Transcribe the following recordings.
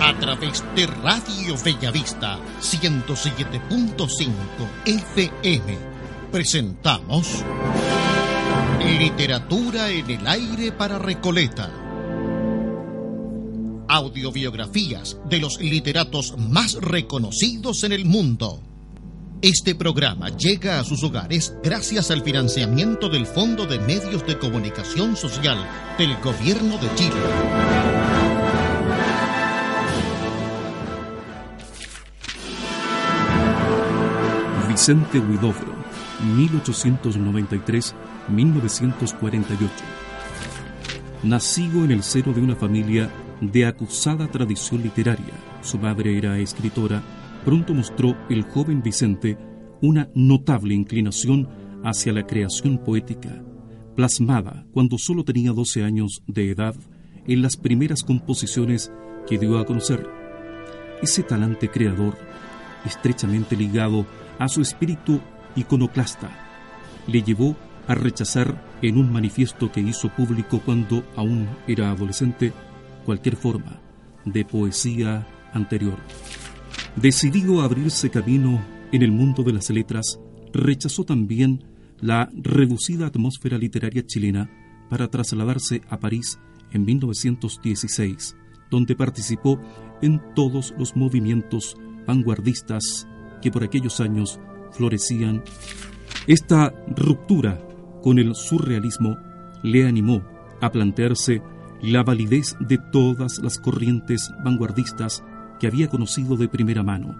A través de Radio Bellavista 107.5 FM presentamos Literatura en el aire para Recoleta. Audiobiografías de los literatos más reconocidos en el mundo este programa llega a sus hogares gracias al financiamiento del Fondo de Medios de Comunicación Social del Gobierno de Chile. Vicente Huidobro, 1893-1948. Nacido en el seno de una familia de acusada tradición literaria, su madre era escritora pronto mostró el joven Vicente una notable inclinación hacia la creación poética, plasmada cuando solo tenía 12 años de edad en las primeras composiciones que dio a conocer. Ese talante creador, estrechamente ligado a su espíritu iconoclasta, le llevó a rechazar en un manifiesto que hizo público cuando aún era adolescente cualquier forma de poesía anterior. Decidido a abrirse camino en el mundo de las letras, rechazó también la reducida atmósfera literaria chilena para trasladarse a París en 1916, donde participó en todos los movimientos vanguardistas que por aquellos años florecían. Esta ruptura con el surrealismo le animó a plantearse la validez de todas las corrientes vanguardistas que había conocido de primera mano.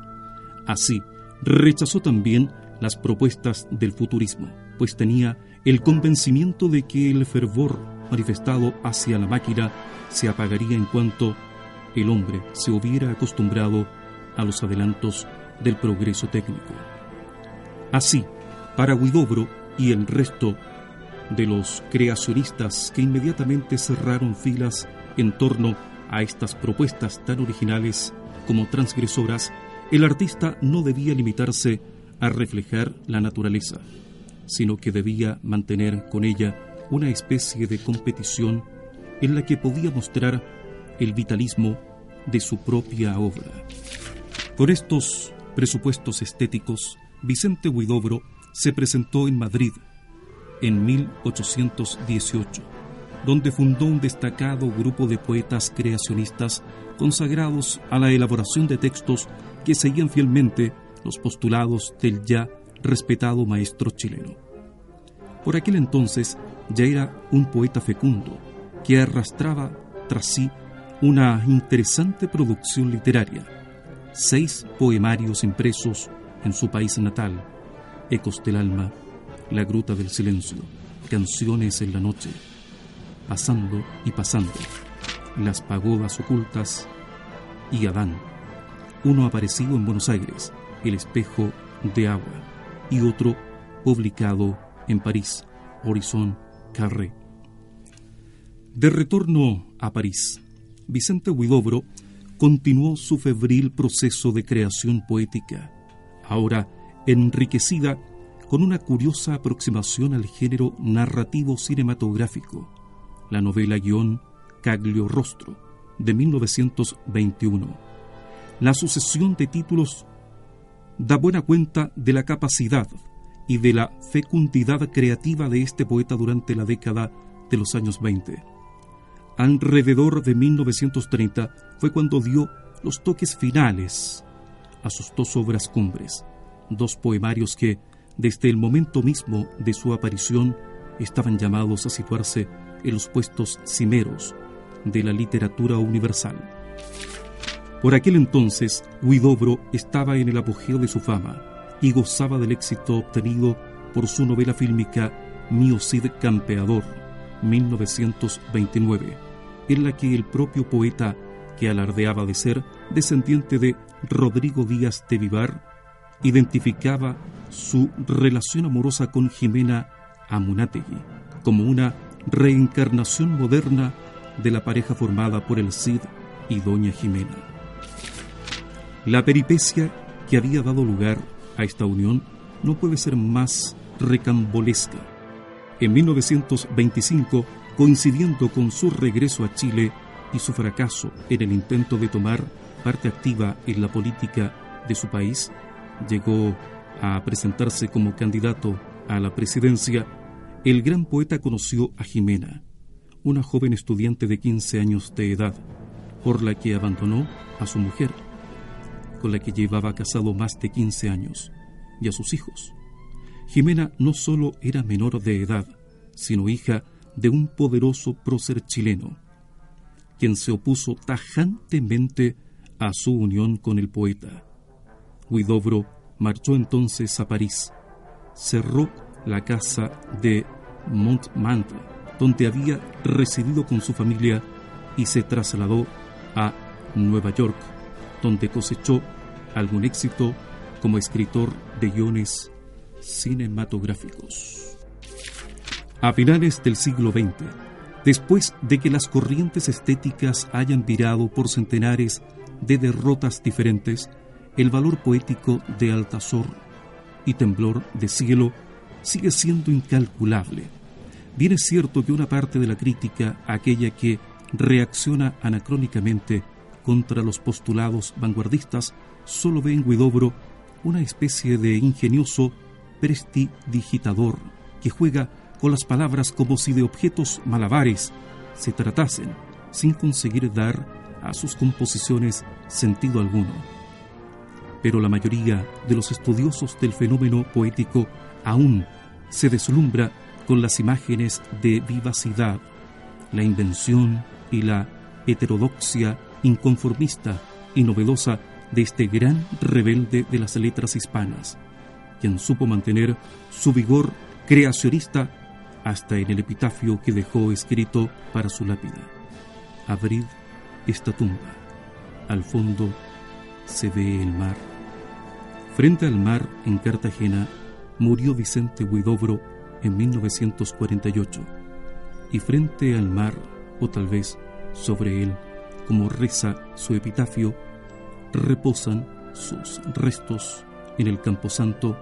Así, rechazó también las propuestas del futurismo, pues tenía el convencimiento de que el fervor manifestado hacia la máquina se apagaría en cuanto el hombre se hubiera acostumbrado a los adelantos del progreso técnico. Así, para Guidobro y el resto de los creacionistas que inmediatamente cerraron filas en torno a estas propuestas tan originales como transgresoras, el artista no debía limitarse a reflejar la naturaleza, sino que debía mantener con ella una especie de competición en la que podía mostrar el vitalismo de su propia obra. Con estos presupuestos estéticos, Vicente Huidobro se presentó en Madrid en 1818, donde fundó un destacado grupo de poetas creacionistas consagrados a la elaboración de textos que seguían fielmente los postulados del ya respetado maestro chileno. Por aquel entonces ya era un poeta fecundo que arrastraba tras sí una interesante producción literaria, seis poemarios impresos en su país natal, Ecos del Alma, La Gruta del Silencio, Canciones en la Noche, Pasando y Pasando, las pagodas ocultas y Adán. Uno aparecido en Buenos Aires, El espejo de agua, y otro publicado en París, Horizon Carré. De retorno a París, Vicente Huidobro continuó su febril proceso de creación poética, ahora enriquecida con una curiosa aproximación al género narrativo cinematográfico, la novela guion Caglio Rostro, de 1921. La sucesión de títulos da buena cuenta de la capacidad y de la fecundidad creativa de este poeta durante la década de los años 20. Alrededor de 1930 fue cuando dio los toques finales a sus dos obras cumbres, dos poemarios que, desde el momento mismo de su aparición, estaban llamados a situarse en los puestos cimeros de la literatura universal. Por aquel entonces, Huidobro estaba en el apogeo de su fama y gozaba del éxito obtenido por su novela fílmica Mio Cid Campeador, 1929, en la que el propio poeta, que alardeaba de ser descendiente de Rodrigo Díaz de Vivar, identificaba su relación amorosa con Jimena Amunategui como una reencarnación moderna de la pareja formada por el Cid y Doña Jimena. La peripecia que había dado lugar a esta unión no puede ser más recambolesca. En 1925, coincidiendo con su regreso a Chile y su fracaso en el intento de tomar parte activa en la política de su país, llegó a presentarse como candidato a la presidencia, el gran poeta conoció a Jimena, una joven estudiante de 15 años de edad, por la que abandonó a su mujer, con la que llevaba casado más de 15 años, y a sus hijos. Jimena no solo era menor de edad, sino hija de un poderoso prócer chileno, quien se opuso tajantemente a su unión con el poeta. Huidobro marchó entonces a París, cerró la casa de Montmartre, donde había residido con su familia, y se trasladó a Nueva York, donde cosechó algún éxito como escritor de guiones cinematográficos. A finales del siglo XX, después de que las corrientes estéticas hayan virado por centenares de derrotas diferentes, el valor poético de Altazor y Temblor de Cielo sigue siendo incalculable. Bien es cierto que una parte de la crítica, aquella que reacciona anacrónicamente contra los postulados vanguardistas, solo ve en Guidobro una especie de ingenioso prestidigitador que juega con las palabras como si de objetos malabares se tratasen, sin conseguir dar a sus composiciones sentido alguno. Pero la mayoría de los estudiosos del fenómeno poético aún se deslumbra con las imágenes de vivacidad, la invención y la heterodoxia inconformista y novedosa de este gran rebelde de las letras hispanas, quien supo mantener su vigor creacionista hasta en el epitafio que dejó escrito para su lápida. Abrid esta tumba. Al fondo se ve el mar. Frente al mar, en Cartagena, murió Vicente Huidobro en 1948. Y frente al mar, o tal vez sobre él, como reza su epitafio, reposan sus restos en el camposanto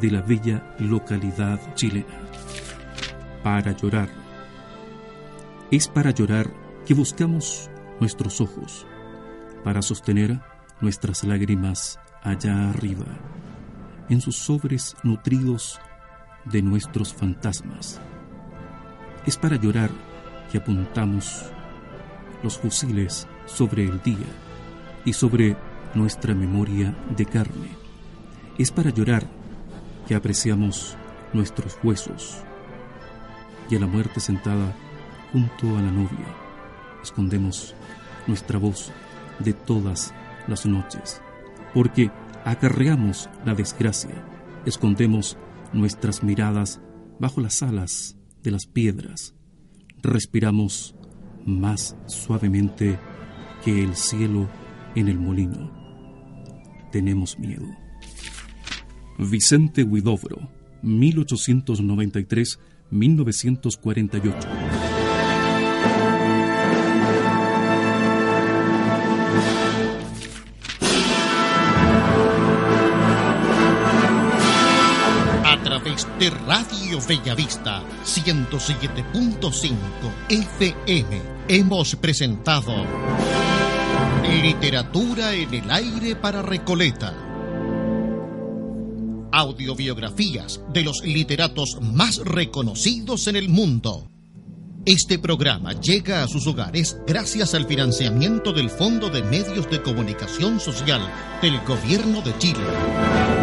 de la bella localidad chilena. Para llorar. Es para llorar que buscamos nuestros ojos, para sostener nuestras lágrimas allá arriba, en sus sobres nutridos de nuestros fantasmas. Es para llorar que apuntamos los fusiles sobre el día y sobre nuestra memoria de carne. Es para llorar que apreciamos nuestros huesos y a la muerte sentada junto a la novia escondemos nuestra voz de todas las noches, porque acarreamos la desgracia, escondemos nuestras miradas bajo las alas de las piedras, respiramos más suavemente que el cielo en el molino. Tenemos miedo. Vicente Huidobro, 1893-1948. Radio Bellavista 107.5 FM hemos presentado Literatura en el aire para Recoleta. Audiobiografías de los literatos más reconocidos en el mundo. Este programa llega a sus hogares gracias al financiamiento del Fondo de Medios de Comunicación Social del Gobierno de Chile.